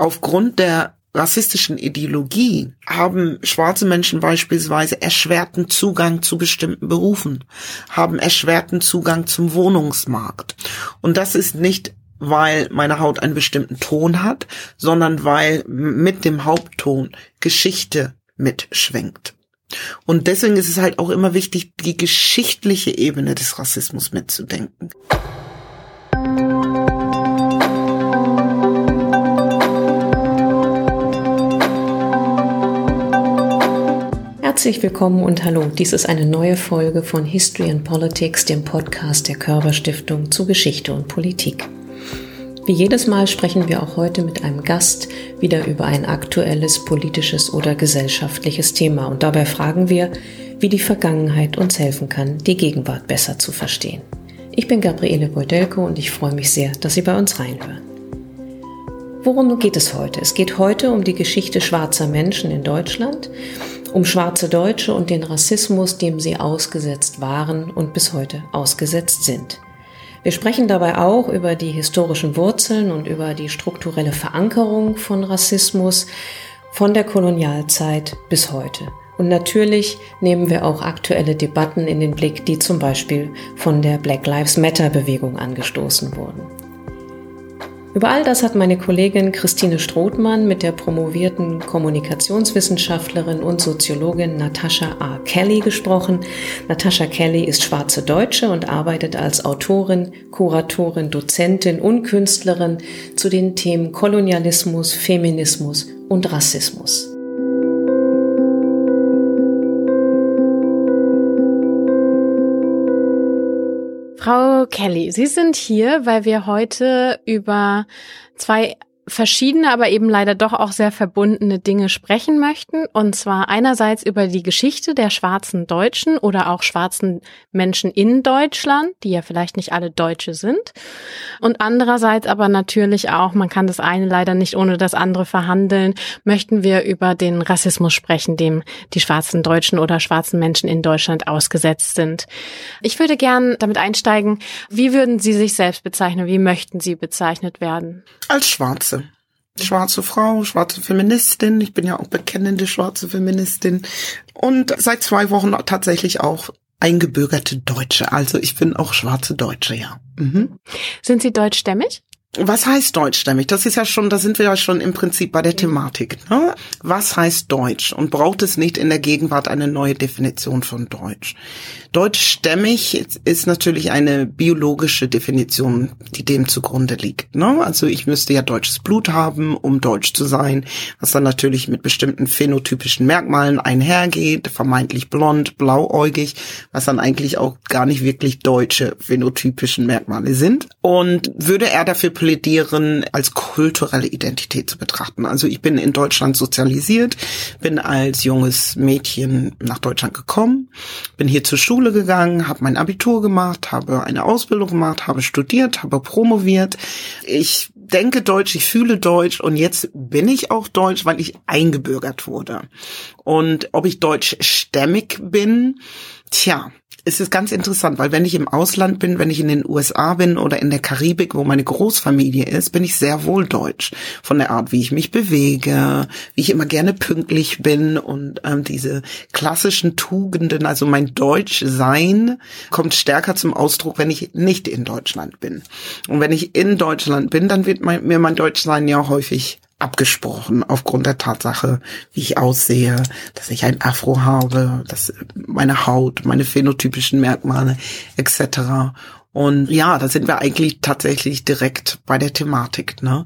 aufgrund der rassistischen Ideologie haben schwarze Menschen beispielsweise erschwerten Zugang zu bestimmten Berufen, haben erschwerten Zugang zum Wohnungsmarkt. Und das ist nicht weil meine Haut einen bestimmten Ton hat, sondern weil mit dem Hauptton Geschichte mitschwenkt. Und deswegen ist es halt auch immer wichtig, die geschichtliche Ebene des Rassismus mitzudenken. Herzlich willkommen und hallo. Dies ist eine neue Folge von History and Politics, dem Podcast der Körperstiftung zu Geschichte und Politik. Wie jedes Mal sprechen wir auch heute mit einem Gast wieder über ein aktuelles politisches oder gesellschaftliches Thema und dabei fragen wir, wie die Vergangenheit uns helfen kann, die Gegenwart besser zu verstehen. Ich bin Gabriele Beudelko und ich freue mich sehr, dass Sie bei uns reinhören. Worum geht es heute? Es geht heute um die Geschichte schwarzer Menschen in Deutschland, um schwarze Deutsche und den Rassismus, dem sie ausgesetzt waren und bis heute ausgesetzt sind. Wir sprechen dabei auch über die historischen Wurzeln und über die strukturelle Verankerung von Rassismus von der Kolonialzeit bis heute. Und natürlich nehmen wir auch aktuelle Debatten in den Blick, die zum Beispiel von der Black Lives Matter Bewegung angestoßen wurden. Über all das hat meine Kollegin Christine Strothmann mit der promovierten Kommunikationswissenschaftlerin und Soziologin Natascha A. Kelly gesprochen. Natascha Kelly ist schwarze Deutsche und arbeitet als Autorin, Kuratorin, Dozentin und Künstlerin zu den Themen Kolonialismus, Feminismus und Rassismus. Frau Kelly, Sie sind hier, weil wir heute über zwei verschiedene, aber eben leider doch auch sehr verbundene Dinge sprechen möchten. Und zwar einerseits über die Geschichte der schwarzen Deutschen oder auch schwarzen Menschen in Deutschland, die ja vielleicht nicht alle Deutsche sind. Und andererseits aber natürlich auch, man kann das eine leider nicht ohne das andere verhandeln, möchten wir über den Rassismus sprechen, dem die schwarzen Deutschen oder schwarzen Menschen in Deutschland ausgesetzt sind. Ich würde gern damit einsteigen, wie würden Sie sich selbst bezeichnen? Wie möchten Sie bezeichnet werden? Als Schwarze schwarze Frau, schwarze Feministin. Ich bin ja auch bekennende schwarze Feministin. Und seit zwei Wochen tatsächlich auch eingebürgerte Deutsche. Also ich bin auch schwarze Deutsche, ja. Mhm. Sind Sie deutschstämmig? Was heißt deutschstämmig? Das ist ja schon, da sind wir ja schon im Prinzip bei der Thematik. Ne? Was heißt Deutsch? Und braucht es nicht in der Gegenwart eine neue Definition von Deutsch? Deutschstämmig ist natürlich eine biologische Definition, die dem zugrunde liegt. Ne? Also ich müsste ja deutsches Blut haben, um deutsch zu sein, was dann natürlich mit bestimmten phänotypischen Merkmalen einhergeht, vermeintlich blond, blauäugig, was dann eigentlich auch gar nicht wirklich deutsche phänotypischen Merkmale sind. Und würde er dafür plädieren, als kulturelle Identität zu betrachten. Also ich bin in Deutschland sozialisiert, bin als junges Mädchen nach Deutschland gekommen, bin hier zur Schule gegangen, habe mein Abitur gemacht, habe eine Ausbildung gemacht, habe studiert, habe promoviert. Ich denke Deutsch, ich fühle Deutsch und jetzt bin ich auch Deutsch, weil ich eingebürgert wurde. Und ob ich deutschstämmig bin, tja, es ist ganz interessant, weil wenn ich im Ausland bin, wenn ich in den USA bin oder in der Karibik, wo meine Großfamilie ist, bin ich sehr wohl deutsch. Von der Art, wie ich mich bewege, wie ich immer gerne pünktlich bin und ähm, diese klassischen Tugenden, also mein Deutschsein kommt stärker zum Ausdruck, wenn ich nicht in Deutschland bin. Und wenn ich in Deutschland bin, dann wird mein, mir mein Deutschsein ja häufig abgesprochen aufgrund der Tatsache, wie ich aussehe, dass ich ein Afro habe, dass meine Haut, meine phänotypischen Merkmale etc. Und ja, da sind wir eigentlich tatsächlich direkt bei der Thematik, ne?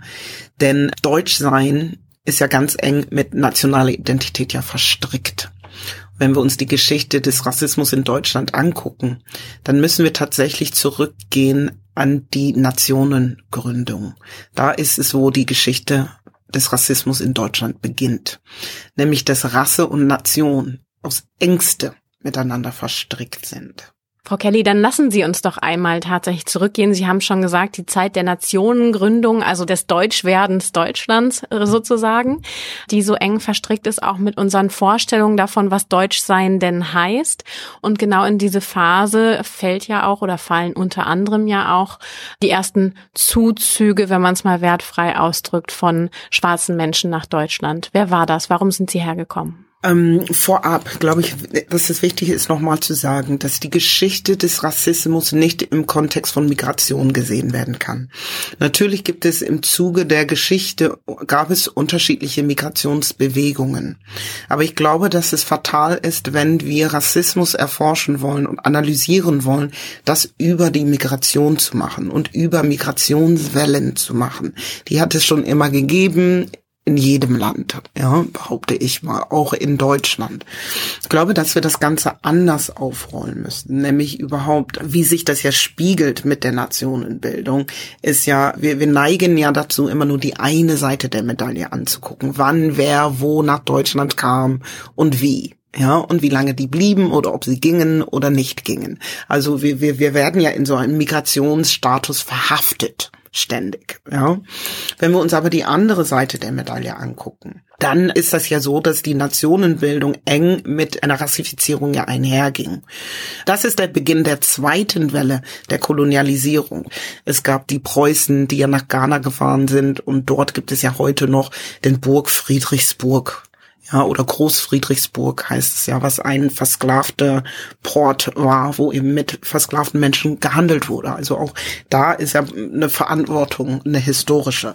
Denn Deutsch sein ist ja ganz eng mit nationaler Identität ja verstrickt. Wenn wir uns die Geschichte des Rassismus in Deutschland angucken, dann müssen wir tatsächlich zurückgehen an die Nationengründung. Da ist es, wo die Geschichte des Rassismus in Deutschland beginnt, nämlich dass Rasse und Nation aus Ängste miteinander verstrickt sind. Frau Kelly, dann lassen Sie uns doch einmal tatsächlich zurückgehen. Sie haben schon gesagt, die Zeit der Nationengründung, also des Deutschwerdens Deutschlands äh, sozusagen, die so eng verstrickt ist auch mit unseren Vorstellungen davon, was Deutschsein denn heißt. Und genau in diese Phase fällt ja auch oder fallen unter anderem ja auch die ersten Zuzüge, wenn man es mal wertfrei ausdrückt, von schwarzen Menschen nach Deutschland. Wer war das? Warum sind Sie hergekommen? Ähm, vorab glaube ich, dass es wichtig ist, nochmal zu sagen, dass die Geschichte des Rassismus nicht im Kontext von Migration gesehen werden kann. Natürlich gibt es im Zuge der Geschichte, gab es unterschiedliche Migrationsbewegungen. Aber ich glaube, dass es fatal ist, wenn wir Rassismus erforschen wollen und analysieren wollen, das über die Migration zu machen und über Migrationswellen zu machen. Die hat es schon immer gegeben in jedem Land, ja, behaupte ich mal, auch in Deutschland. Ich glaube, dass wir das Ganze anders aufrollen müssen, nämlich überhaupt, wie sich das ja spiegelt mit der Nationenbildung, ist ja, wir, wir neigen ja dazu, immer nur die eine Seite der Medaille anzugucken, wann, wer, wo nach Deutschland kam und wie ja, und wie lange die blieben oder ob sie gingen oder nicht gingen. Also wir, wir, wir werden ja in so einem Migrationsstatus verhaftet ständig. Ja. Wenn wir uns aber die andere Seite der Medaille angucken, dann ist das ja so, dass die Nationenbildung eng mit einer Rassifizierung ja einherging. Das ist der Beginn der zweiten Welle der Kolonialisierung. Es gab die Preußen, die ja nach Ghana gefahren sind und dort gibt es ja heute noch den Burg Friedrichsburg ja, oder Großfriedrichsburg heißt es ja, was ein versklavter Port war, wo eben mit versklavten Menschen gehandelt wurde. Also auch da ist ja eine Verantwortung, eine historische.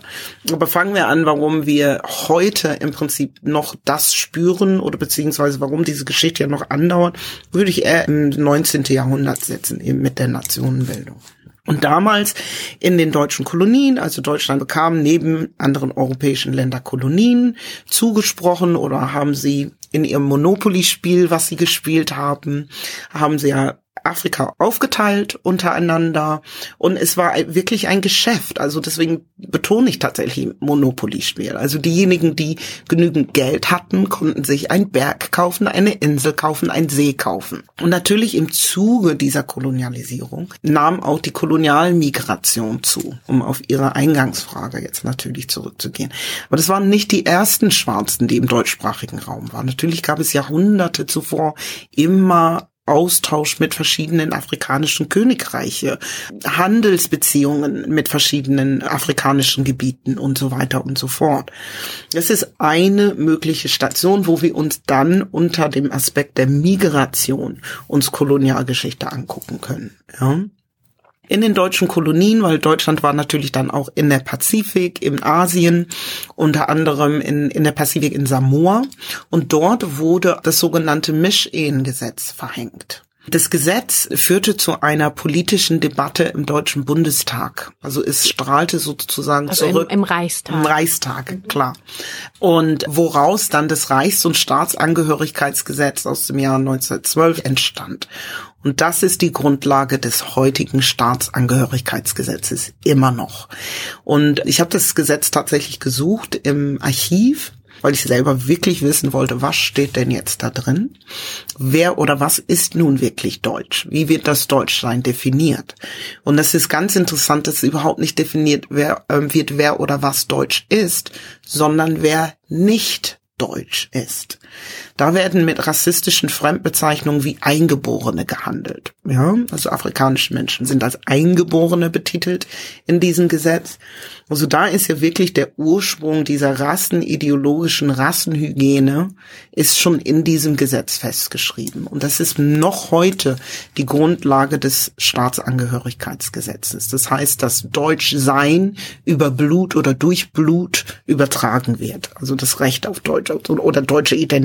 Aber fangen wir an, warum wir heute im Prinzip noch das spüren oder beziehungsweise warum diese Geschichte ja noch andauert, würde ich eher im 19. Jahrhundert setzen, eben mit der Nationenbildung. Und damals in den deutschen Kolonien, also Deutschland bekam neben anderen europäischen Länder Kolonien zugesprochen oder haben sie in ihrem Monopoly-Spiel, was sie gespielt haben, haben sie ja Afrika aufgeteilt untereinander und es war wirklich ein Geschäft. Also deswegen betone ich tatsächlich Monopoly-Spiel. Also diejenigen, die genügend Geld hatten, konnten sich einen Berg kaufen, eine Insel kaufen, einen See kaufen. Und natürlich im Zuge dieser Kolonialisierung nahm auch die Kolonialmigration zu, um auf Ihre Eingangsfrage jetzt natürlich zurückzugehen. Aber das waren nicht die ersten Schwarzen, die im deutschsprachigen Raum waren. Natürlich gab es Jahrhunderte zuvor immer Austausch mit verschiedenen afrikanischen Königreiche, Handelsbeziehungen mit verschiedenen afrikanischen Gebieten und so weiter und so fort. Das ist eine mögliche Station, wo wir uns dann unter dem Aspekt der Migration uns Kolonialgeschichte angucken können. Ja in den deutschen Kolonien, weil Deutschland war natürlich dann auch in der Pazifik, in Asien, unter anderem in, in der Pazifik in Samoa. Und dort wurde das sogenannte Mischehengesetz verhängt. Das Gesetz führte zu einer politischen Debatte im Deutschen Bundestag. Also es strahlte sozusagen also zurück. Im, Im Reichstag. Im Reichstag, klar. Und woraus dann das Reichs- und Staatsangehörigkeitsgesetz aus dem Jahr 1912 entstand. Und das ist die Grundlage des heutigen Staatsangehörigkeitsgesetzes immer noch. Und ich habe das Gesetz tatsächlich gesucht im Archiv weil ich selber wirklich wissen wollte, was steht denn jetzt da drin? Wer oder was ist nun wirklich Deutsch? Wie wird das Deutschsein definiert? Und es ist ganz interessant, dass überhaupt nicht definiert wer, äh, wird, wer oder was Deutsch ist, sondern wer nicht deutsch ist. Da werden mit rassistischen Fremdbezeichnungen wie Eingeborene gehandelt. Ja, also afrikanische Menschen sind als Eingeborene betitelt in diesem Gesetz. Also da ist ja wirklich der Ursprung dieser rassenideologischen Rassenhygiene ist schon in diesem Gesetz festgeschrieben. Und das ist noch heute die Grundlage des Staatsangehörigkeitsgesetzes. Das heißt, dass Deutschsein über Blut oder durch Blut übertragen wird. Also das Recht auf Deutsch oder deutsche Identität.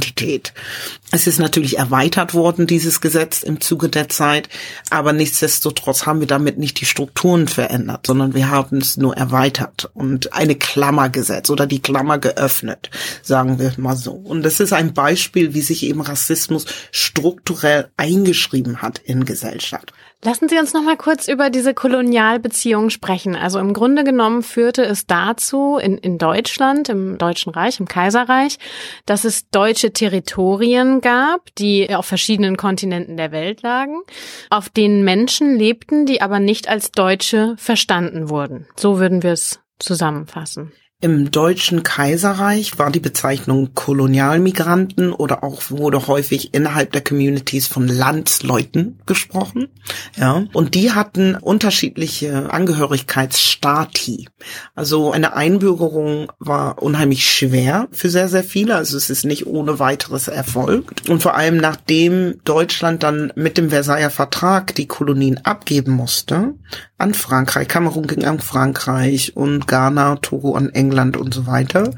Es ist natürlich erweitert worden, dieses Gesetz im Zuge der Zeit. Aber nichtsdestotrotz haben wir damit nicht die Strukturen verändert, sondern wir haben es nur erweitert und eine Klammer gesetzt oder die Klammer geöffnet, sagen wir mal so. Und das ist ein Beispiel, wie sich eben Rassismus strukturell eingeschrieben hat in Gesellschaft. Lassen Sie uns noch mal kurz über diese Kolonialbeziehungen sprechen. Also im Grunde genommen führte es dazu in, in Deutschland, im Deutschen Reich, im Kaiserreich, dass es deutsche Territorien gab, die auf verschiedenen Kontinenten der Welt lagen, auf denen Menschen lebten, die aber nicht als Deutsche verstanden wurden. So würden wir es zusammenfassen. Im Deutschen Kaiserreich war die Bezeichnung Kolonialmigranten oder auch wurde häufig innerhalb der Communities von Landsleuten gesprochen. Ja, und die hatten unterschiedliche Angehörigkeitsstati. Also eine Einbürgerung war unheimlich schwer für sehr, sehr viele. Also es ist nicht ohne weiteres erfolgt. Und vor allem nachdem Deutschland dann mit dem Versailler Vertrag die Kolonien abgeben musste, an Frankreich, Kamerun ging an Frankreich und Ghana, Togo an England, England und so weiter,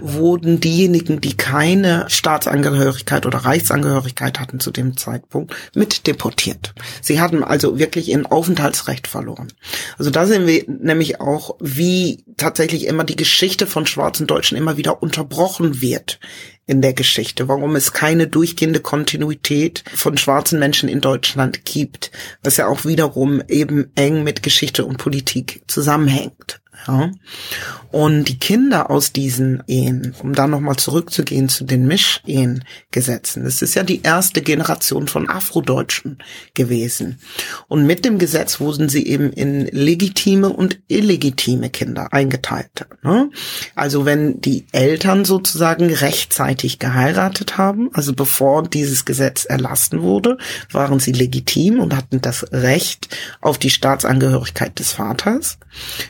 wurden diejenigen, die keine Staatsangehörigkeit oder Reichsangehörigkeit hatten zu dem Zeitpunkt, mit deportiert. Sie hatten also wirklich ihr Aufenthaltsrecht verloren. Also da sehen wir nämlich auch, wie tatsächlich immer die Geschichte von schwarzen Deutschen immer wieder unterbrochen wird in der Geschichte, warum es keine durchgehende Kontinuität von schwarzen Menschen in Deutschland gibt, was ja auch wiederum eben eng mit Geschichte und Politik zusammenhängt. Ja. Und die Kinder aus diesen Ehen, um da nochmal zurückzugehen zu den Mischehen-Gesetzen, das ist ja die erste Generation von Afrodeutschen gewesen. Und mit dem Gesetz wurden sie eben in legitime und illegitime Kinder eingeteilt. Ne? Also wenn die Eltern sozusagen rechtzeitig geheiratet haben, also bevor dieses Gesetz erlassen wurde, waren sie legitim und hatten das Recht auf die Staatsangehörigkeit des Vaters.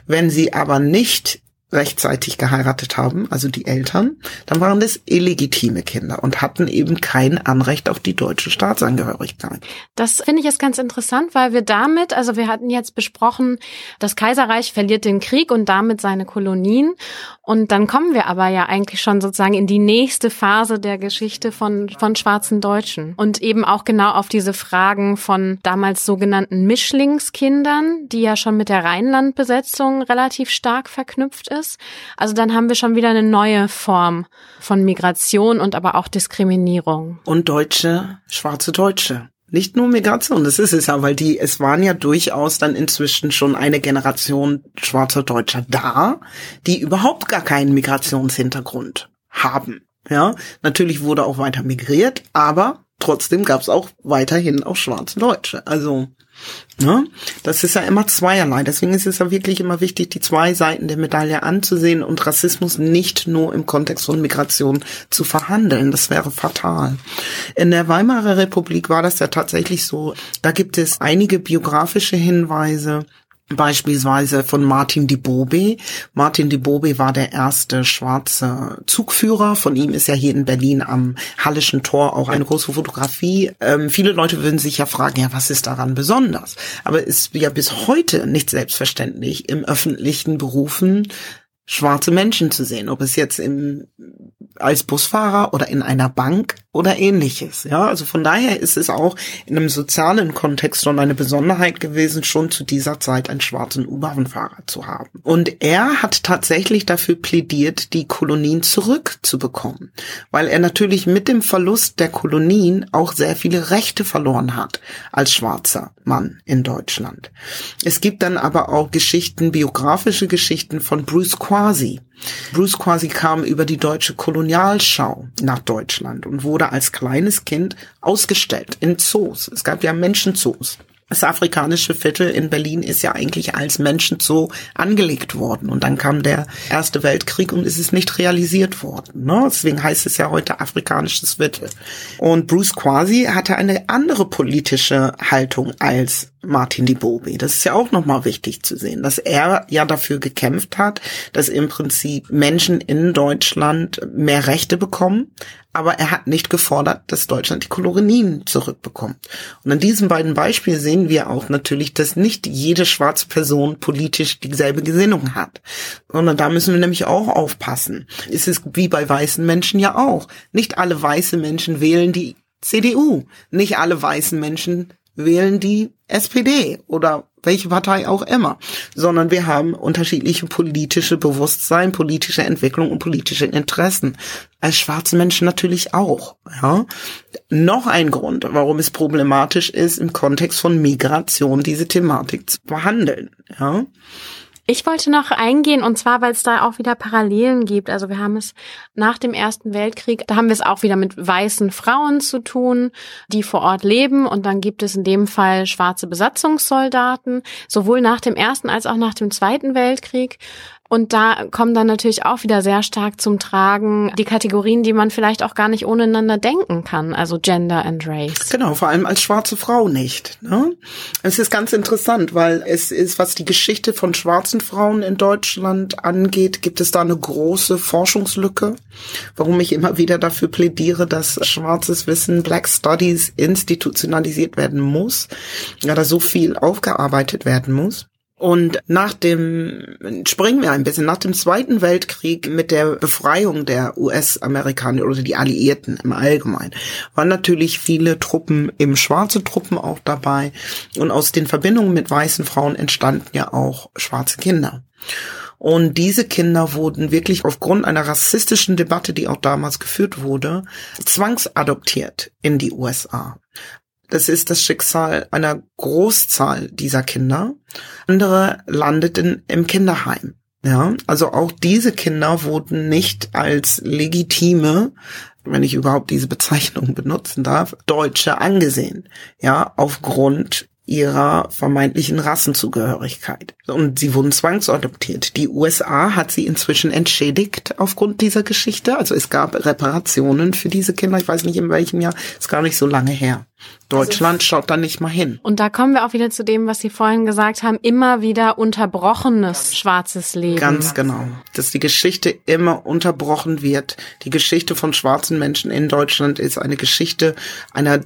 Wenn sie aber nicht rechtzeitig geheiratet haben, also die Eltern, dann waren das illegitime Kinder und hatten eben kein Anrecht auf die deutsche Staatsangehörigkeit. Das finde ich jetzt ganz interessant, weil wir damit, also wir hatten jetzt besprochen, das Kaiserreich verliert den Krieg und damit seine Kolonien. Und dann kommen wir aber ja eigentlich schon sozusagen in die nächste Phase der Geschichte von, von schwarzen Deutschen. Und eben auch genau auf diese Fragen von damals sogenannten Mischlingskindern, die ja schon mit der Rheinlandbesetzung relativ stark verknüpft ist ist. Also dann haben wir schon wieder eine neue Form von Migration und aber auch Diskriminierung. Und Deutsche, schwarze Deutsche. Nicht nur Migration, das ist es ja, weil die, es waren ja durchaus dann inzwischen schon eine Generation schwarzer Deutscher da, die überhaupt gar keinen Migrationshintergrund haben. Ja, natürlich wurde auch weiter migriert, aber trotzdem gab es auch weiterhin auch schwarze Deutsche. Also Ne? Das ist ja immer zweierlei. Deswegen ist es ja wirklich immer wichtig, die zwei Seiten der Medaille anzusehen und Rassismus nicht nur im Kontext von Migration zu verhandeln. Das wäre fatal. In der Weimarer Republik war das ja tatsächlich so. Da gibt es einige biografische Hinweise, Beispielsweise von Martin Di Bobe. Martin Di Bobe war der erste schwarze Zugführer. Von ihm ist ja hier in Berlin am Hallischen Tor auch eine große Fotografie. Ähm, viele Leute würden sich ja fragen, ja, was ist daran besonders? Aber es ist ja bis heute nicht selbstverständlich im öffentlichen Berufen schwarze Menschen zu sehen, ob es jetzt im, als Busfahrer oder in einer Bank oder ähnliches. Ja, also von daher ist es auch in einem sozialen Kontext schon eine Besonderheit gewesen, schon zu dieser Zeit einen schwarzen U-Bahn-Fahrer zu haben. Und er hat tatsächlich dafür plädiert, die Kolonien zurückzubekommen, weil er natürlich mit dem Verlust der Kolonien auch sehr viele Rechte verloren hat als schwarzer Mann in Deutschland. Es gibt dann aber auch Geschichten, biografische Geschichten von Bruce Quasi. Bruce Quasi kam über die deutsche Kolonialschau nach Deutschland und wurde als kleines Kind ausgestellt in Zoos. Es gab ja Menschenzoos. Das afrikanische Viertel in Berlin ist ja eigentlich als Menschenzoo angelegt worden. Und dann kam der Erste Weltkrieg und es ist nicht realisiert worden. Ne? Deswegen heißt es ja heute afrikanisches Viertel. Und Bruce Quasi hatte eine andere politische Haltung als Martin Di Bobi. Das ist ja auch nochmal wichtig zu sehen, dass er ja dafür gekämpft hat, dass im Prinzip Menschen in Deutschland mehr Rechte bekommen, aber er hat nicht gefordert, dass Deutschland die Kolonien zurückbekommt. Und an diesen beiden Beispielen sehen wir auch natürlich, dass nicht jede schwarze Person politisch dieselbe Gesinnung hat, sondern da müssen wir nämlich auch aufpassen. Es ist wie bei weißen Menschen ja auch. Nicht alle weiße Menschen wählen die CDU. Nicht alle weißen Menschen wählen die SPD oder welche Partei auch immer, sondern wir haben unterschiedliche politische Bewusstsein, politische Entwicklung und politische Interessen. Als schwarze Menschen natürlich auch. Ja. Noch ein Grund, warum es problematisch ist, im Kontext von Migration diese Thematik zu behandeln. Ja. Ich wollte noch eingehen, und zwar, weil es da auch wieder Parallelen gibt. Also wir haben es nach dem Ersten Weltkrieg, da haben wir es auch wieder mit weißen Frauen zu tun, die vor Ort leben. Und dann gibt es in dem Fall schwarze Besatzungssoldaten, sowohl nach dem Ersten als auch nach dem Zweiten Weltkrieg. Und da kommen dann natürlich auch wieder sehr stark zum Tragen die Kategorien, die man vielleicht auch gar nicht ohneinander denken kann, also Gender and Race. Genau, vor allem als schwarze Frau nicht. Ne? Es ist ganz interessant, weil es ist, was die Geschichte von schwarzen Frauen in Deutschland angeht, gibt es da eine große Forschungslücke, warum ich immer wieder dafür plädiere, dass schwarzes Wissen, Black Studies institutionalisiert werden muss, ja, da so viel aufgearbeitet werden muss. Und nach dem, springen wir ein bisschen, nach dem Zweiten Weltkrieg mit der Befreiung der US-Amerikaner oder die Alliierten im Allgemeinen, waren natürlich viele Truppen, eben schwarze Truppen auch dabei. Und aus den Verbindungen mit weißen Frauen entstanden ja auch schwarze Kinder. Und diese Kinder wurden wirklich aufgrund einer rassistischen Debatte, die auch damals geführt wurde, zwangsadoptiert in die USA. Das ist das Schicksal einer Großzahl dieser Kinder. Andere landeten im Kinderheim. Ja, also auch diese Kinder wurden nicht als legitime, wenn ich überhaupt diese Bezeichnung benutzen darf, Deutsche angesehen. Ja, aufgrund ihrer vermeintlichen Rassenzugehörigkeit. Und sie wurden zwangsadoptiert. Die USA hat sie inzwischen entschädigt aufgrund dieser Geschichte. Also es gab Reparationen für diese Kinder. Ich weiß nicht in welchem Jahr. Ist gar nicht so lange her. Deutschland also, schaut da nicht mal hin. Und da kommen wir auch wieder zu dem, was Sie vorhin gesagt haben, immer wieder unterbrochenes schwarzes Leben. Ganz genau. Dass die Geschichte immer unterbrochen wird. Die Geschichte von schwarzen Menschen in Deutschland ist eine Geschichte einer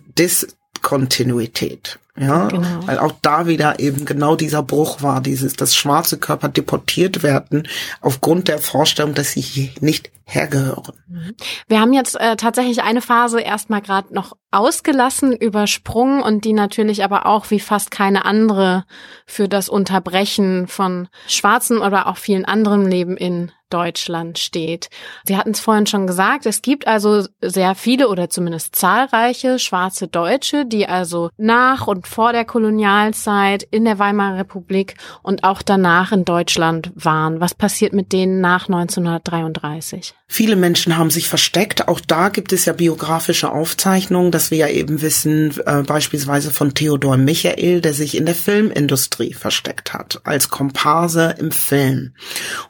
Diskontinuität. Ja, genau. weil auch da wieder eben genau dieser Bruch war, dieses, dass schwarze Körper deportiert werden aufgrund der Vorstellung, dass sie hier nicht hergehören. Mhm. Wir haben jetzt äh, tatsächlich eine Phase erstmal gerade noch ausgelassen, übersprungen und die natürlich aber auch wie fast keine andere für das Unterbrechen von schwarzen oder auch vielen anderen Leben in Deutschland steht. Sie hatten es vorhin schon gesagt, es gibt also sehr viele oder zumindest zahlreiche schwarze Deutsche, die also nach und vor der Kolonialzeit in der Weimarer Republik und auch danach in Deutschland waren. Was passiert mit denen nach 1933? Viele Menschen haben sich versteckt. Auch da gibt es ja biografische Aufzeichnungen, dass wir ja eben wissen, äh, beispielsweise von Theodor Michael, der sich in der Filmindustrie versteckt hat, als Komparse im Film.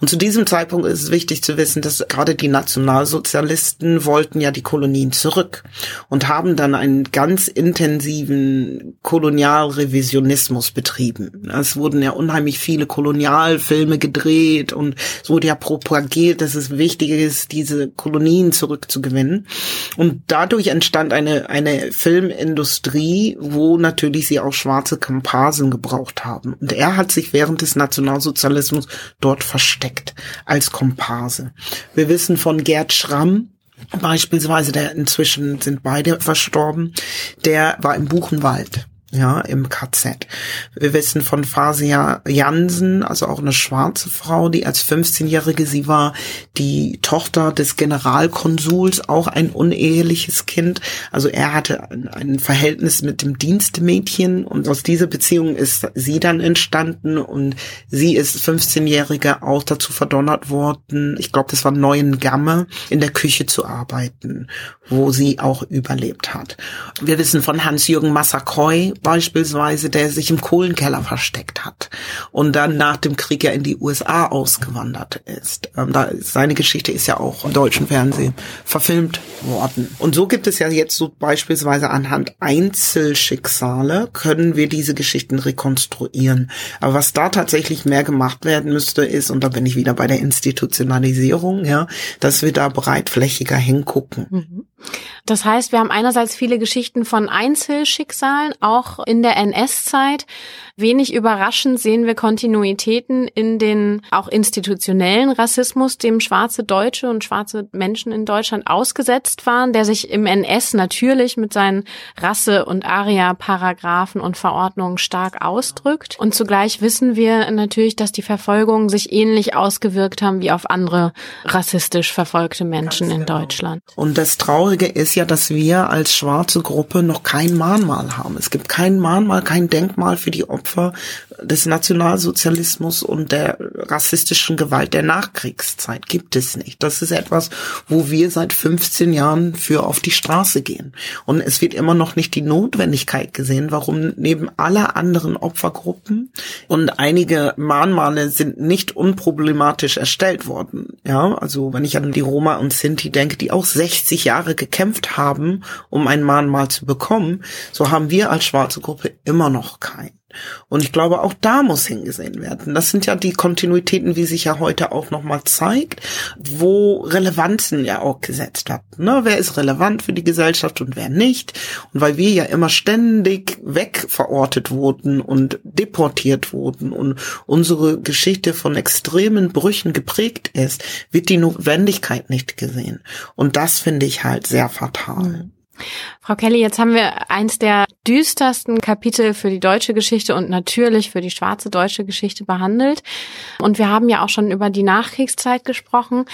Und zu diesem Zeitpunkt ist es wichtig zu wissen, dass gerade die Nationalsozialisten wollten ja die Kolonien zurück und haben dann einen ganz intensiven Kolonialrevisionismus betrieben. Es wurden ja unheimlich viele Kolonialfilme gedreht und es wurde ja propagiert, dass es wichtig ist, diese Kolonien zurückzugewinnen. Und dadurch entstand eine, eine Filmindustrie, wo natürlich sie auch schwarze Komparsen gebraucht haben. Und er hat sich während des Nationalsozialismus dort versteckt als Komparse. Wir wissen von Gerd Schramm, Beispielsweise, der inzwischen sind beide verstorben, der war im Buchenwald ja, im KZ. Wir wissen von Fasia Jansen, also auch eine schwarze Frau, die als 15-Jährige, sie war die Tochter des Generalkonsuls, auch ein uneheliches Kind. Also er hatte ein, Verhältnis mit dem Dienstmädchen und aus dieser Beziehung ist sie dann entstanden und sie ist 15-Jährige auch dazu verdonnert worden, ich glaube, das war Neuen Gamme, in der Küche zu arbeiten, wo sie auch überlebt hat. Wir wissen von Hans-Jürgen Massakoy, beispielsweise, der sich im Kohlenkeller versteckt hat und dann nach dem Krieg ja in die USA ausgewandert ist. Ähm, da, seine Geschichte ist ja auch im deutschen Fernsehen verfilmt worden. Und so gibt es ja jetzt so beispielsweise anhand Einzelschicksale können wir diese Geschichten rekonstruieren. Aber was da tatsächlich mehr gemacht werden müsste, ist, und da bin ich wieder bei der Institutionalisierung, ja, dass wir da breitflächiger hingucken. Mhm. Das heißt, wir haben einerseits viele Geschichten von Einzelschicksalen, auch in der NS-Zeit. Wenig überraschend sehen wir Kontinuitäten in den auch institutionellen Rassismus, dem schwarze Deutsche und schwarze Menschen in Deutschland ausgesetzt waren, der sich im NS natürlich mit seinen Rasse- und Aria-Paragraphen und Verordnungen stark ausdrückt. Und zugleich wissen wir natürlich, dass die Verfolgungen sich ähnlich ausgewirkt haben wie auf andere rassistisch verfolgte Menschen in genau. Deutschland. Und das Traurige ist ja, dass wir als schwarze Gruppe noch kein Mahnmal haben. Es gibt kein Mahnmal, kein Denkmal für die Opfer Opfer des Nationalsozialismus und der rassistischen Gewalt der Nachkriegszeit. Gibt es nicht. Das ist etwas, wo wir seit 15 Jahren für auf die Straße gehen. Und es wird immer noch nicht die Notwendigkeit gesehen, warum neben aller anderen Opfergruppen und einige Mahnmale sind nicht unproblematisch erstellt worden. Ja, also wenn ich an die Roma und Sinti denke, die auch 60 Jahre gekämpft haben, um ein Mahnmal zu bekommen, so haben wir als schwarze Gruppe immer noch kein. Und ich glaube, auch da muss hingesehen werden. Das sind ja die Kontinuitäten, wie sich ja heute auch nochmal zeigt, wo Relevanzen ja auch gesetzt hat. Ne? Wer ist relevant für die Gesellschaft und wer nicht? Und weil wir ja immer ständig wegverortet wurden und deportiert wurden und unsere Geschichte von extremen Brüchen geprägt ist, wird die Notwendigkeit nicht gesehen. Und das finde ich halt sehr fatal. Frau Kelly, jetzt haben wir eins der düstersten Kapitel für die deutsche Geschichte und natürlich für die schwarze deutsche Geschichte behandelt. Und wir haben ja auch schon über die Nachkriegszeit gesprochen.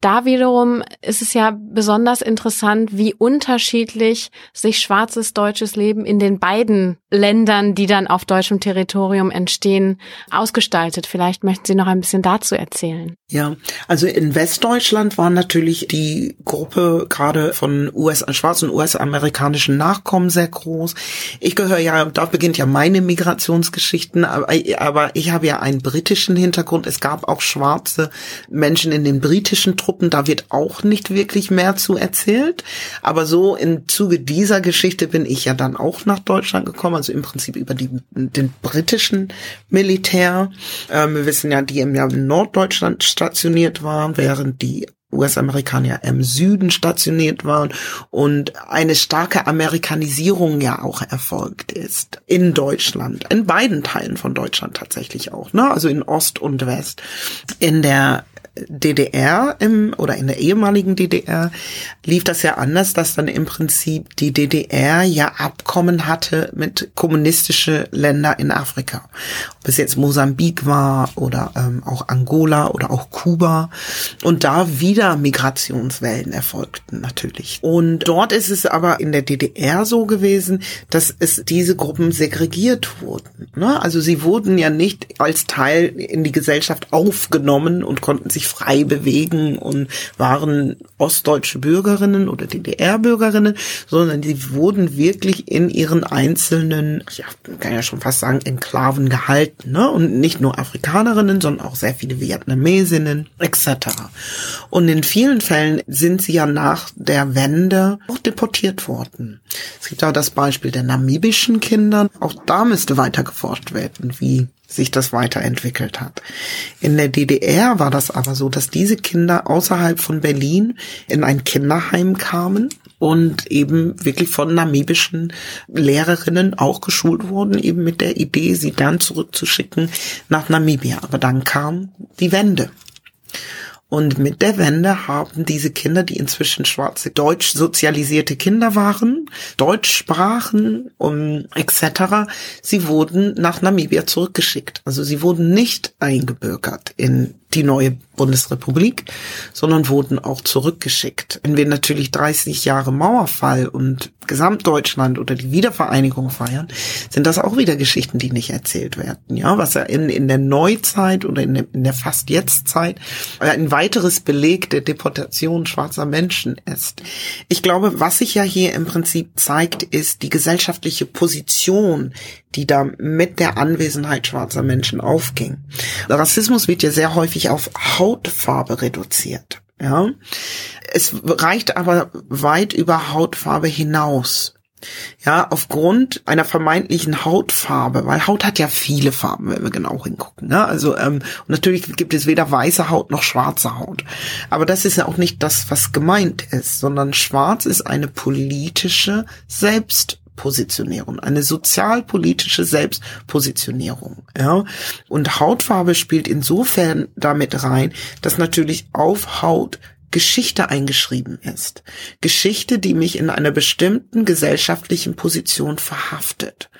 Da wiederum ist es ja besonders interessant, wie unterschiedlich sich schwarzes deutsches Leben in den beiden Ländern, die dann auf deutschem Territorium entstehen, ausgestaltet. Vielleicht möchten Sie noch ein bisschen dazu erzählen. Ja, also in Westdeutschland war natürlich die Gruppe gerade von US, schwarzen US-amerikanischen Nachkommen sehr groß. Ich gehöre ja, da beginnt ja meine Migrationsgeschichten, aber, aber ich habe ja einen britischen Hintergrund. Es gab auch schwarze Menschen in den britischen Truppen, da wird auch nicht wirklich mehr zu erzählt. Aber so im Zuge dieser Geschichte bin ich ja dann auch nach Deutschland gekommen, also im Prinzip über die, den britischen Militär. Ähm, wir wissen ja, die im Norddeutschland stationiert waren, während die US-Amerikaner im Süden stationiert waren und eine starke Amerikanisierung ja auch erfolgt ist in Deutschland, in beiden Teilen von Deutschland tatsächlich auch, ne? Also in Ost und West. In der DDR im, oder in der ehemaligen DDR lief das ja anders, dass dann im Prinzip die DDR ja Abkommen hatte mit kommunistische Länder in Afrika. Ob es jetzt Mosambik war oder ähm, auch Angola oder auch Kuba. Und da wieder Migrationswellen erfolgten natürlich. Und dort ist es aber in der DDR so gewesen, dass es diese Gruppen segregiert wurden. Ne? Also sie wurden ja nicht als Teil in die Gesellschaft aufgenommen und konnten sich frei bewegen und waren ostdeutsche Bürgerinnen oder DDR-Bürgerinnen, sondern sie wurden wirklich in ihren einzelnen, ja, kann ja schon fast sagen, Enklaven gehalten. Ne? Und nicht nur Afrikanerinnen, sondern auch sehr viele Vietnamesinnen etc. Und in vielen Fällen sind sie ja nach der Wende auch deportiert worden. Es gibt auch das Beispiel der namibischen Kinder. Auch da müsste weiter geforscht werden, wie sich das weiterentwickelt hat. In der DDR war das aber so, dass diese Kinder außerhalb von Berlin in ein Kinderheim kamen und eben wirklich von namibischen Lehrerinnen auch geschult wurden, eben mit der Idee, sie dann zurückzuschicken nach Namibia. Aber dann kam die Wende. Und mit der Wende haben diese Kinder, die inzwischen schwarze, deutsch sozialisierte Kinder waren, Deutsch sprachen und etc., sie wurden nach Namibia zurückgeschickt. Also sie wurden nicht eingebürgert in die neue Bundesrepublik, sondern wurden auch zurückgeschickt. Wenn wir natürlich 30 Jahre Mauerfall und Gesamtdeutschland oder die Wiedervereinigung feiern, sind das auch wieder Geschichten, die nicht erzählt werden. Ja, was ja in, in der Neuzeit oder in der, in der fast Jetztzeit ein weiteres Beleg der Deportation schwarzer Menschen ist. Ich glaube, was sich ja hier im Prinzip zeigt, ist die gesellschaftliche Position, die da mit der Anwesenheit schwarzer Menschen aufging. Rassismus wird ja sehr häufig auf Hautfarbe reduziert. Ja, es reicht aber weit über Hautfarbe hinaus. Ja, aufgrund einer vermeintlichen Hautfarbe, weil Haut hat ja viele Farben, wenn wir genau hingucken. Ne? Also ähm, natürlich gibt es weder weiße Haut noch schwarze Haut. Aber das ist ja auch nicht das, was gemeint ist, sondern Schwarz ist eine politische Selbst Positionierung, eine sozialpolitische Selbstpositionierung. Ja? Und Hautfarbe spielt insofern damit rein, dass natürlich auf Haut Geschichte eingeschrieben ist. Geschichte, die mich in einer bestimmten gesellschaftlichen Position verhaftet.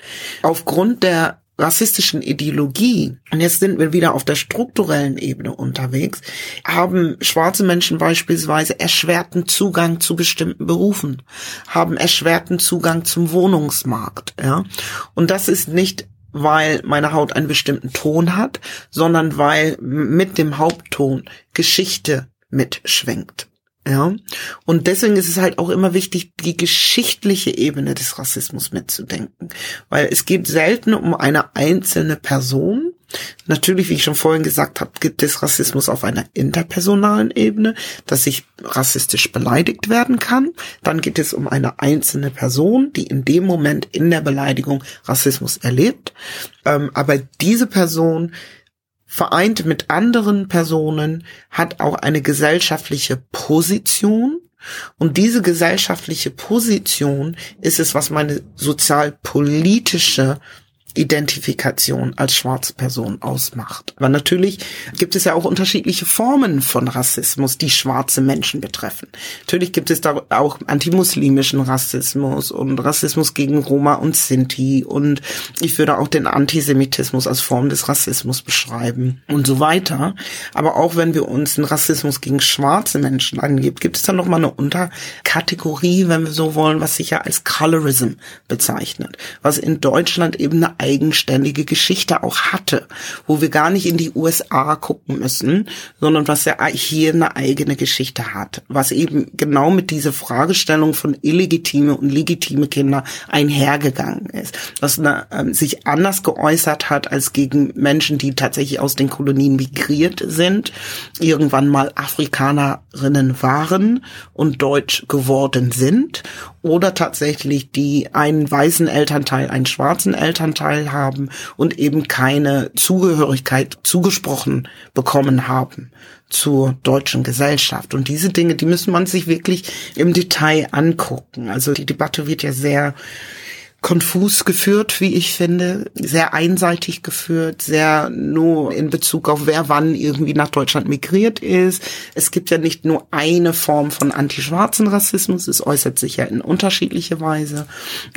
Aufgrund der rassistischen Ideologie, und jetzt sind wir wieder auf der strukturellen Ebene unterwegs, haben schwarze Menschen beispielsweise erschwerten Zugang zu bestimmten Berufen, haben erschwerten Zugang zum Wohnungsmarkt, ja. Und das ist nicht weil meine Haut einen bestimmten Ton hat, sondern weil mit dem Hauptton Geschichte mitschwingt. Ja. Und deswegen ist es halt auch immer wichtig, die geschichtliche Ebene des Rassismus mitzudenken. Weil es geht selten um eine einzelne Person. Natürlich, wie ich schon vorhin gesagt habe, gibt es Rassismus auf einer interpersonalen Ebene, dass ich rassistisch beleidigt werden kann. Dann geht es um eine einzelne Person, die in dem Moment in der Beleidigung Rassismus erlebt. Ähm, aber diese Person vereint mit anderen Personen, hat auch eine gesellschaftliche Position. Und diese gesellschaftliche Position ist es, was meine sozialpolitische Identifikation als schwarze Person ausmacht. Aber natürlich gibt es ja auch unterschiedliche Formen von Rassismus, die schwarze Menschen betreffen. Natürlich gibt es da auch antimuslimischen Rassismus und Rassismus gegen Roma und Sinti und ich würde auch den Antisemitismus als Form des Rassismus beschreiben und so weiter. Aber auch wenn wir uns den Rassismus gegen schwarze Menschen angibt, gibt es dann noch mal eine Unterkategorie, wenn wir so wollen, was sich ja als Colorism bezeichnet, was in Deutschland eben eine eigenständige Geschichte auch hatte, wo wir gar nicht in die USA gucken müssen, sondern was ja hier eine eigene Geschichte hat, was eben genau mit dieser Fragestellung von illegitime und legitime Kinder einhergegangen ist, was eine, ähm, sich anders geäußert hat als gegen Menschen, die tatsächlich aus den Kolonien migriert sind, irgendwann mal Afrikanerinnen waren und deutsch geworden sind oder tatsächlich die einen weißen Elternteil, einen schwarzen Elternteil haben und eben keine Zugehörigkeit zugesprochen bekommen haben zur deutschen Gesellschaft. Und diese Dinge, die müssen man sich wirklich im Detail angucken. Also die Debatte wird ja sehr konfus geführt, wie ich finde, sehr einseitig geführt, sehr nur in Bezug auf wer wann irgendwie nach Deutschland migriert ist. Es gibt ja nicht nur eine Form von antischwarzen Rassismus, es äußert sich ja in unterschiedliche Weise.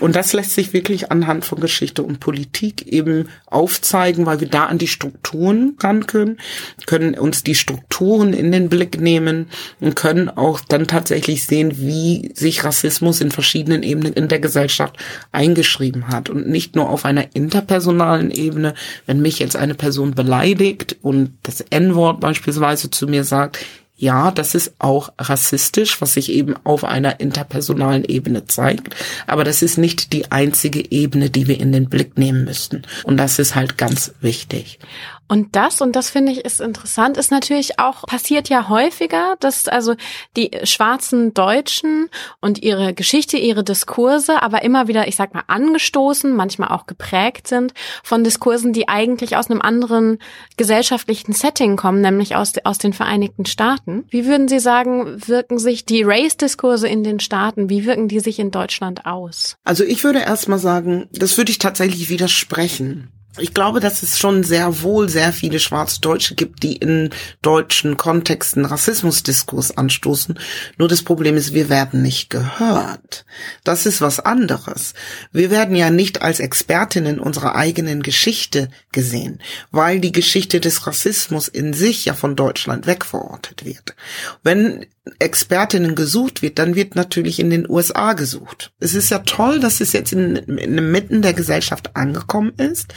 Und das lässt sich wirklich anhand von Geschichte und Politik eben aufzeigen, weil wir da an die Strukturen ran können, können uns die Strukturen in den Blick nehmen und können auch dann tatsächlich sehen, wie sich Rassismus in verschiedenen Ebenen in der Gesellschaft eingestellt hingeschrieben hat und nicht nur auf einer interpersonalen Ebene, wenn mich jetzt eine Person beleidigt und das N-Wort beispielsweise zu mir sagt, ja, das ist auch rassistisch, was sich eben auf einer interpersonalen Ebene zeigt. Aber das ist nicht die einzige Ebene, die wir in den Blick nehmen müssten. Und das ist halt ganz wichtig. Und das, und das finde ich ist interessant, ist natürlich auch, passiert ja häufiger, dass also die schwarzen Deutschen und ihre Geschichte, ihre Diskurse, aber immer wieder, ich sag mal, angestoßen, manchmal auch geprägt sind von Diskursen, die eigentlich aus einem anderen gesellschaftlichen Setting kommen, nämlich aus, aus den Vereinigten Staaten. Wie würden Sie sagen, wirken sich die Race-Diskurse in den Staaten, wie wirken die sich in Deutschland aus? Also ich würde erstmal sagen, das würde ich tatsächlich widersprechen ich glaube, dass es schon sehr wohl sehr viele Schwarzdeutsche gibt, die in deutschen Kontexten Rassismusdiskurs anstoßen. Nur das Problem ist, wir werden nicht gehört. Das ist was anderes. Wir werden ja nicht als Expertinnen unserer eigenen Geschichte gesehen, weil die Geschichte des Rassismus in sich ja von Deutschland wegverortet wird. Wenn Expertinnen gesucht wird, dann wird natürlich in den USA gesucht. Es ist ja toll, dass es jetzt in, in, in Mitten der Gesellschaft angekommen ist,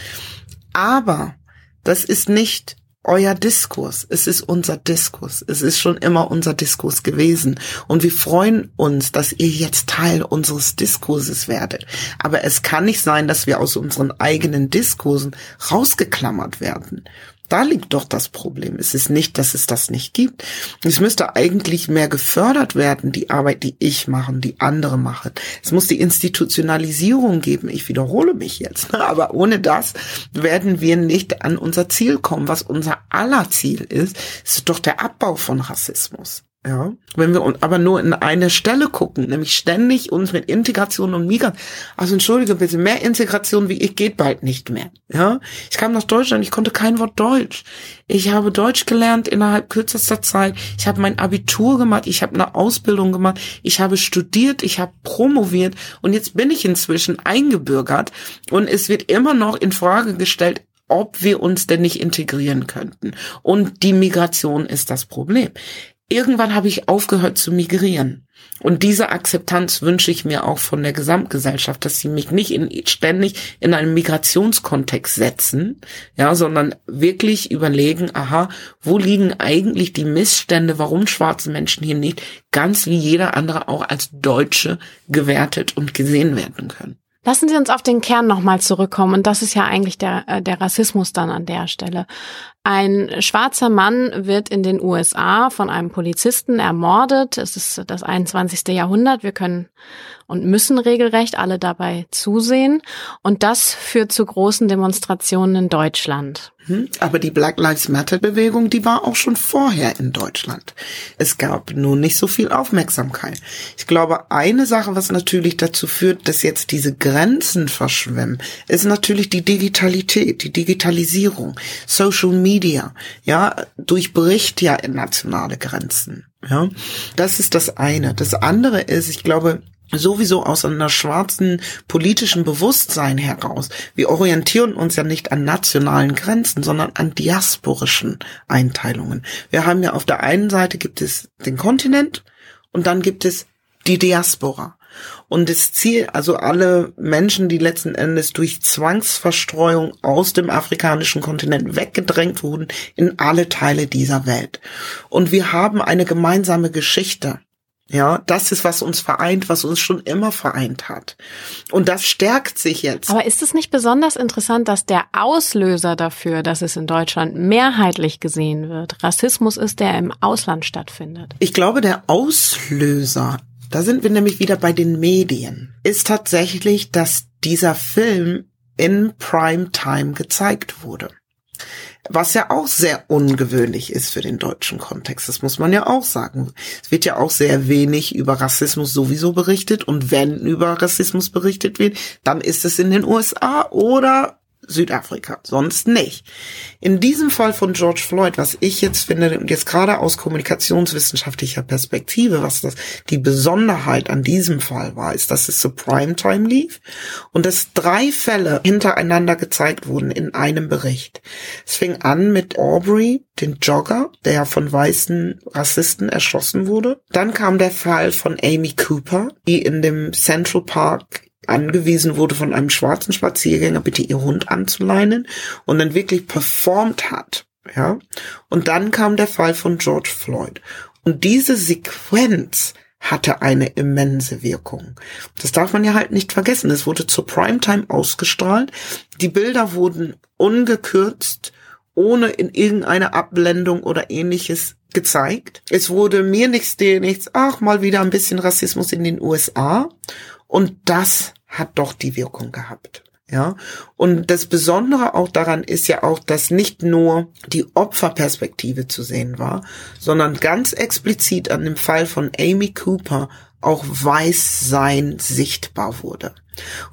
aber das ist nicht euer Diskurs. Es ist unser Diskurs. Es ist schon immer unser Diskurs gewesen. Und wir freuen uns, dass ihr jetzt Teil unseres Diskurses werdet. Aber es kann nicht sein, dass wir aus unseren eigenen Diskursen rausgeklammert werden. Da liegt doch das Problem. Es ist nicht, dass es das nicht gibt. Es müsste eigentlich mehr gefördert werden, die Arbeit, die ich mache, die andere machen. Es muss die Institutionalisierung geben. Ich wiederhole mich jetzt. Aber ohne das werden wir nicht an unser Ziel kommen. Was unser aller Ziel ist, ist doch der Abbau von Rassismus. Ja, wenn wir aber nur in eine Stelle gucken, nämlich ständig uns mit Integration und Migration, also entschuldige bitte, mehr Integration wie ich geht bald nicht mehr. Ja, ich kam nach Deutschland, ich konnte kein Wort Deutsch. Ich habe Deutsch gelernt innerhalb kürzester Zeit. Ich habe mein Abitur gemacht, ich habe eine Ausbildung gemacht, ich habe studiert, ich habe promoviert und jetzt bin ich inzwischen eingebürgert und es wird immer noch in Frage gestellt, ob wir uns denn nicht integrieren könnten. Und die Migration ist das Problem irgendwann habe ich aufgehört zu migrieren. Und diese Akzeptanz wünsche ich mir auch von der Gesamtgesellschaft, dass sie mich nicht in, ständig in einen Migrationskontext setzen, ja, sondern wirklich überlegen, aha, wo liegen eigentlich die Missstände, warum schwarze Menschen hier nicht ganz wie jeder andere auch als Deutsche gewertet und gesehen werden können. Lassen Sie uns auf den Kern nochmal zurückkommen. Und das ist ja eigentlich der, äh, der Rassismus dann an der Stelle. Ein schwarzer Mann wird in den USA von einem Polizisten ermordet. Es ist das 21. Jahrhundert. Wir können und müssen regelrecht alle dabei zusehen. Und das führt zu großen Demonstrationen in Deutschland. Hm, aber die Black Lives Matter Bewegung, die war auch schon vorher in Deutschland. Es gab nur nicht so viel Aufmerksamkeit. Ich glaube, eine Sache, was natürlich dazu führt, dass jetzt diese Grenzen verschwimmen, ist natürlich die Digitalität, die Digitalisierung. Social Media, ja, durchbricht ja nationale Grenzen. Ja, das ist das eine. Das andere ist, ich glaube, sowieso aus einer schwarzen politischen Bewusstsein heraus. Wir orientieren uns ja nicht an nationalen Grenzen, sondern an diasporischen Einteilungen. Wir haben ja auf der einen Seite gibt es den Kontinent und dann gibt es die Diaspora. Und das Ziel, also alle Menschen, die letzten Endes durch Zwangsverstreuung aus dem afrikanischen Kontinent weggedrängt wurden in alle Teile dieser Welt. Und wir haben eine gemeinsame Geschichte. Ja, das ist, was uns vereint, was uns schon immer vereint hat. Und das stärkt sich jetzt. Aber ist es nicht besonders interessant, dass der Auslöser dafür, dass es in Deutschland mehrheitlich gesehen wird, Rassismus ist, der im Ausland stattfindet? Ich glaube, der Auslöser, da sind wir nämlich wieder bei den Medien, ist tatsächlich, dass dieser Film in Primetime gezeigt wurde was ja auch sehr ungewöhnlich ist für den deutschen Kontext. Das muss man ja auch sagen. Es wird ja auch sehr wenig über Rassismus sowieso berichtet und wenn über Rassismus berichtet wird, dann ist es in den USA oder Südafrika, sonst nicht. In diesem Fall von George Floyd, was ich jetzt finde, jetzt gerade aus kommunikationswissenschaftlicher Perspektive, was das die Besonderheit an diesem Fall war, ist, dass es zu Primetime lief und dass drei Fälle hintereinander gezeigt wurden in einem Bericht. Es fing an mit Aubrey, den Jogger, der von weißen Rassisten erschossen wurde. Dann kam der Fall von Amy Cooper, die in dem Central Park angewiesen wurde von einem schwarzen Spaziergänger, bitte ihr Hund anzuleinen und dann wirklich performt hat. Ja. Und dann kam der Fall von George Floyd. Und diese Sequenz hatte eine immense Wirkung. Das darf man ja halt nicht vergessen. Es wurde zur Primetime ausgestrahlt. Die Bilder wurden ungekürzt, ohne in irgendeine Abblendung oder ähnliches gezeigt. Es wurde mir nichts, dir nichts, ach, mal wieder ein bisschen Rassismus in den USA. Und das hat doch die Wirkung gehabt. Ja, und das Besondere auch daran ist ja auch, dass nicht nur die Opferperspektive zu sehen war, sondern ganz explizit an dem Fall von Amy Cooper auch Weißsein sichtbar wurde.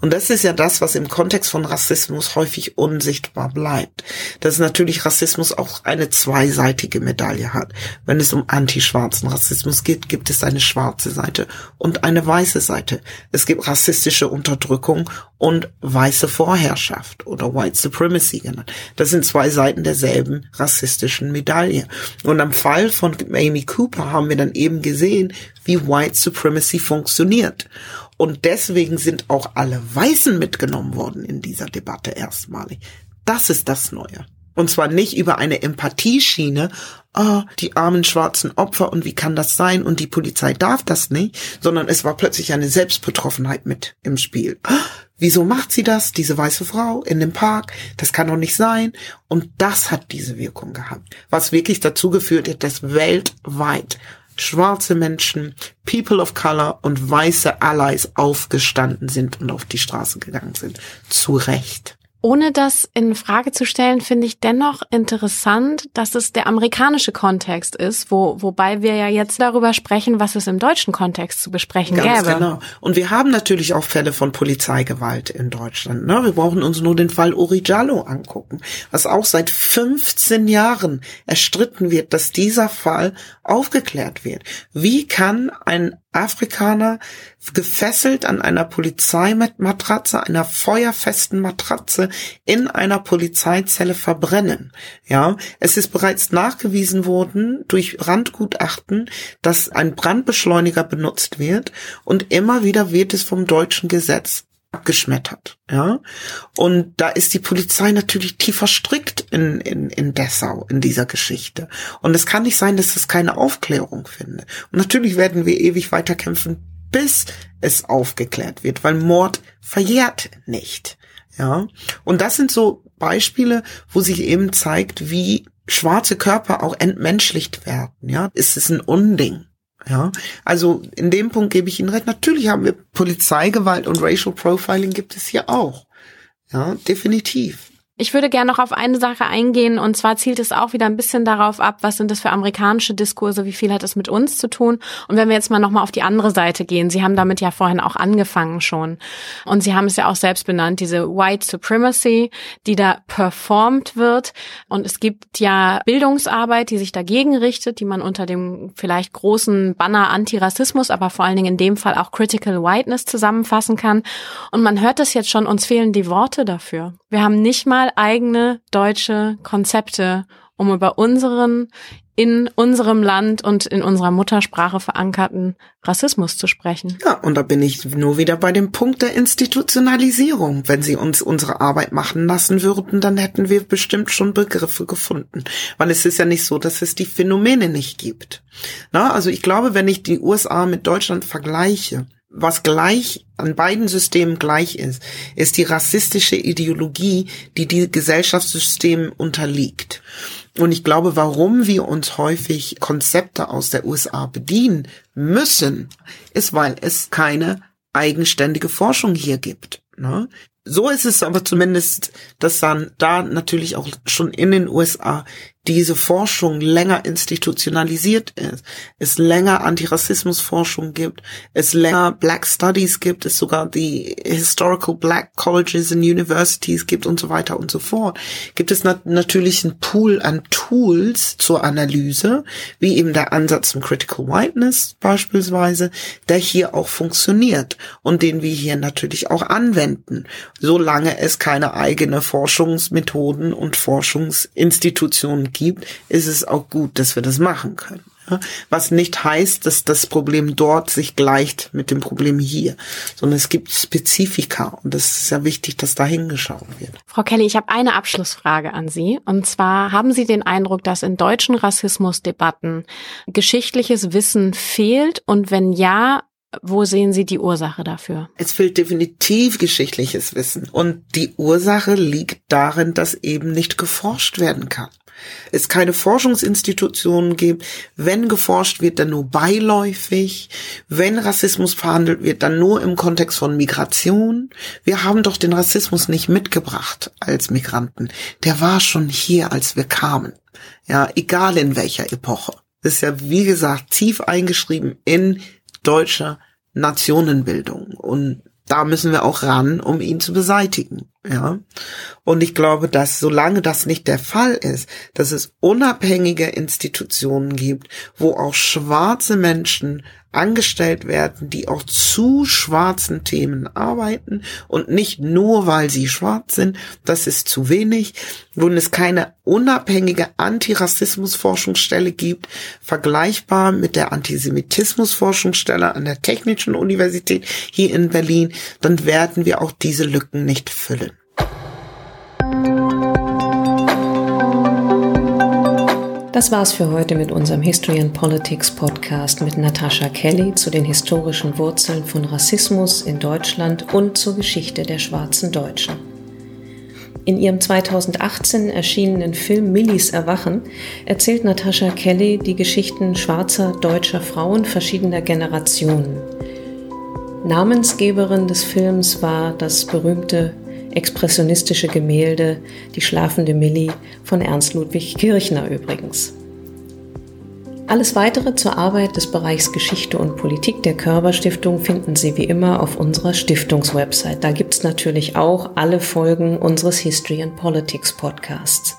Und das ist ja das, was im Kontext von Rassismus häufig unsichtbar bleibt. Dass natürlich Rassismus auch eine zweiseitige Medaille hat. Wenn es um antischwarzen Rassismus geht, gibt es eine schwarze Seite und eine weiße Seite. Es gibt rassistische Unterdrückung und weiße Vorherrschaft oder White Supremacy genannt. Das sind zwei Seiten derselben rassistischen Medaille. Und am Fall von Amy Cooper haben wir dann eben gesehen, wie White Supremacy funktioniert. Und deswegen sind auch alle Weißen mitgenommen worden in dieser Debatte erstmalig. Das ist das Neue. Und zwar nicht über eine Empathieschiene, oh, die armen schwarzen Opfer und wie kann das sein und die Polizei darf das nicht, sondern es war plötzlich eine Selbstbetroffenheit mit im Spiel. Oh, wieso macht sie das, diese weiße Frau in dem Park? Das kann doch nicht sein. Und das hat diese Wirkung gehabt, was wirklich dazu geführt hat, dass weltweit schwarze Menschen, People of Color und weiße Allies aufgestanden sind und auf die Straße gegangen sind. Zu Recht. Ohne das in Frage zu stellen, finde ich dennoch interessant, dass es der amerikanische Kontext ist, wo, wobei wir ja jetzt darüber sprechen, was es im deutschen Kontext zu besprechen Ganz gäbe. Genau. Und wir haben natürlich auch Fälle von Polizeigewalt in Deutschland. Ne? Wir brauchen uns nur den Fall Uri Jallo angucken, was auch seit 15 Jahren erstritten wird, dass dieser Fall aufgeklärt wird. Wie kann ein Afrikaner gefesselt an einer Polizeimatratze, einer feuerfesten Matratze in einer Polizeizelle verbrennen. Ja, es ist bereits nachgewiesen worden durch Randgutachten, dass ein Brandbeschleuniger benutzt wird und immer wieder wird es vom deutschen Gesetz abgeschmettert, ja. Und da ist die Polizei natürlich tief verstrickt in, in, in Dessau, in dieser Geschichte. Und es kann nicht sein, dass es keine Aufklärung findet. Und natürlich werden wir ewig weiterkämpfen, bis es aufgeklärt wird, weil Mord verjährt nicht, ja. Und das sind so Beispiele, wo sich eben zeigt, wie schwarze Körper auch entmenschlicht werden, ja. Es ist ein Unding. Ja, also in dem Punkt gebe ich Ihnen recht. Natürlich haben wir Polizeigewalt und Racial Profiling gibt es hier auch. Ja, definitiv. Ich würde gerne noch auf eine Sache eingehen und zwar zielt es auch wieder ein bisschen darauf ab, was sind das für amerikanische Diskurse, wie viel hat es mit uns zu tun? Und wenn wir jetzt mal nochmal auf die andere Seite gehen, Sie haben damit ja vorhin auch angefangen schon. Und Sie haben es ja auch selbst benannt, diese White Supremacy, die da performt wird. Und es gibt ja Bildungsarbeit, die sich dagegen richtet, die man unter dem vielleicht großen Banner Antirassismus, aber vor allen Dingen in dem Fall auch Critical Whiteness zusammenfassen kann. Und man hört das jetzt schon, uns fehlen die Worte dafür. Wir haben nicht mal eigene deutsche Konzepte, um über unseren in unserem Land und in unserer Muttersprache verankerten Rassismus zu sprechen. Ja, und da bin ich nur wieder bei dem Punkt der Institutionalisierung. Wenn sie uns unsere Arbeit machen lassen würden, dann hätten wir bestimmt schon Begriffe gefunden. Weil es ist ja nicht so, dass es die Phänomene nicht gibt. Na, also ich glaube, wenn ich die USA mit Deutschland vergleiche, was gleich an beiden Systemen gleich ist, ist die rassistische Ideologie, die die Gesellschaftssystem unterliegt. Und ich glaube, warum wir uns häufig Konzepte aus der USA bedienen müssen, ist, weil es keine eigenständige Forschung hier gibt. Ne? So ist es aber zumindest, dass dann da natürlich auch schon in den USA diese Forschung länger institutionalisiert ist, es länger Antirassismusforschung gibt, es länger Black Studies gibt, es sogar die Historical Black Colleges and Universities gibt und so weiter und so fort, gibt es nat natürlich einen Pool an Tools zur Analyse, wie eben der Ansatz zum Critical Whiteness beispielsweise, der hier auch funktioniert und den wir hier natürlich auch anwenden, solange es keine eigene Forschungsmethoden und Forschungsinstitutionen gibt, ist es auch gut, dass wir das machen können. Was nicht heißt, dass das Problem dort sich gleicht mit dem Problem hier, sondern es gibt Spezifika und das ist ja wichtig, dass da hingeschaut wird. Frau Kelly, ich habe eine Abschlussfrage an Sie und zwar haben Sie den Eindruck, dass in deutschen Rassismusdebatten geschichtliches Wissen fehlt und wenn ja, wo sehen Sie die Ursache dafür? Es fehlt definitiv geschichtliches Wissen. Und die Ursache liegt darin, dass eben nicht geforscht werden kann. Es keine Forschungsinstitutionen gibt. Wenn geforscht wird, dann nur beiläufig. Wenn Rassismus verhandelt wird, dann nur im Kontext von Migration. Wir haben doch den Rassismus nicht mitgebracht als Migranten. Der war schon hier, als wir kamen. Ja, egal in welcher Epoche. Das ist ja, wie gesagt, tief eingeschrieben in deutscher Nationenbildung. Und da müssen wir auch ran, um ihn zu beseitigen. Ja. Und ich glaube, dass solange das nicht der Fall ist, dass es unabhängige Institutionen gibt, wo auch schwarze Menschen angestellt werden, die auch zu schwarzen Themen arbeiten und nicht nur, weil sie schwarz sind, das ist zu wenig, wo es keine unabhängige Antirassismusforschungsstelle gibt, vergleichbar mit der Antisemitismusforschungsstelle an der Technischen Universität hier in Berlin, dann werden wir auch diese Lücken nicht füllen. Das war's für heute mit unserem History and Politics Podcast mit Natascha Kelly zu den historischen Wurzeln von Rassismus in Deutschland und zur Geschichte der schwarzen Deutschen. In ihrem 2018 erschienenen Film Millis Erwachen erzählt Natascha Kelly die Geschichten schwarzer deutscher Frauen verschiedener Generationen. Namensgeberin des Films war das berühmte expressionistische Gemälde Die schlafende Millie von Ernst Ludwig Kirchner übrigens. Alles weitere zur Arbeit des Bereichs Geschichte und Politik der Körperstiftung finden Sie wie immer auf unserer Stiftungswebsite. Da gibt es natürlich auch alle Folgen unseres History and Politics Podcasts.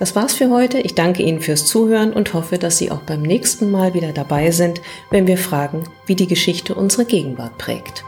Das war's für heute. Ich danke Ihnen fürs Zuhören und hoffe, dass Sie auch beim nächsten Mal wieder dabei sind, wenn wir fragen, wie die Geschichte unsere Gegenwart prägt.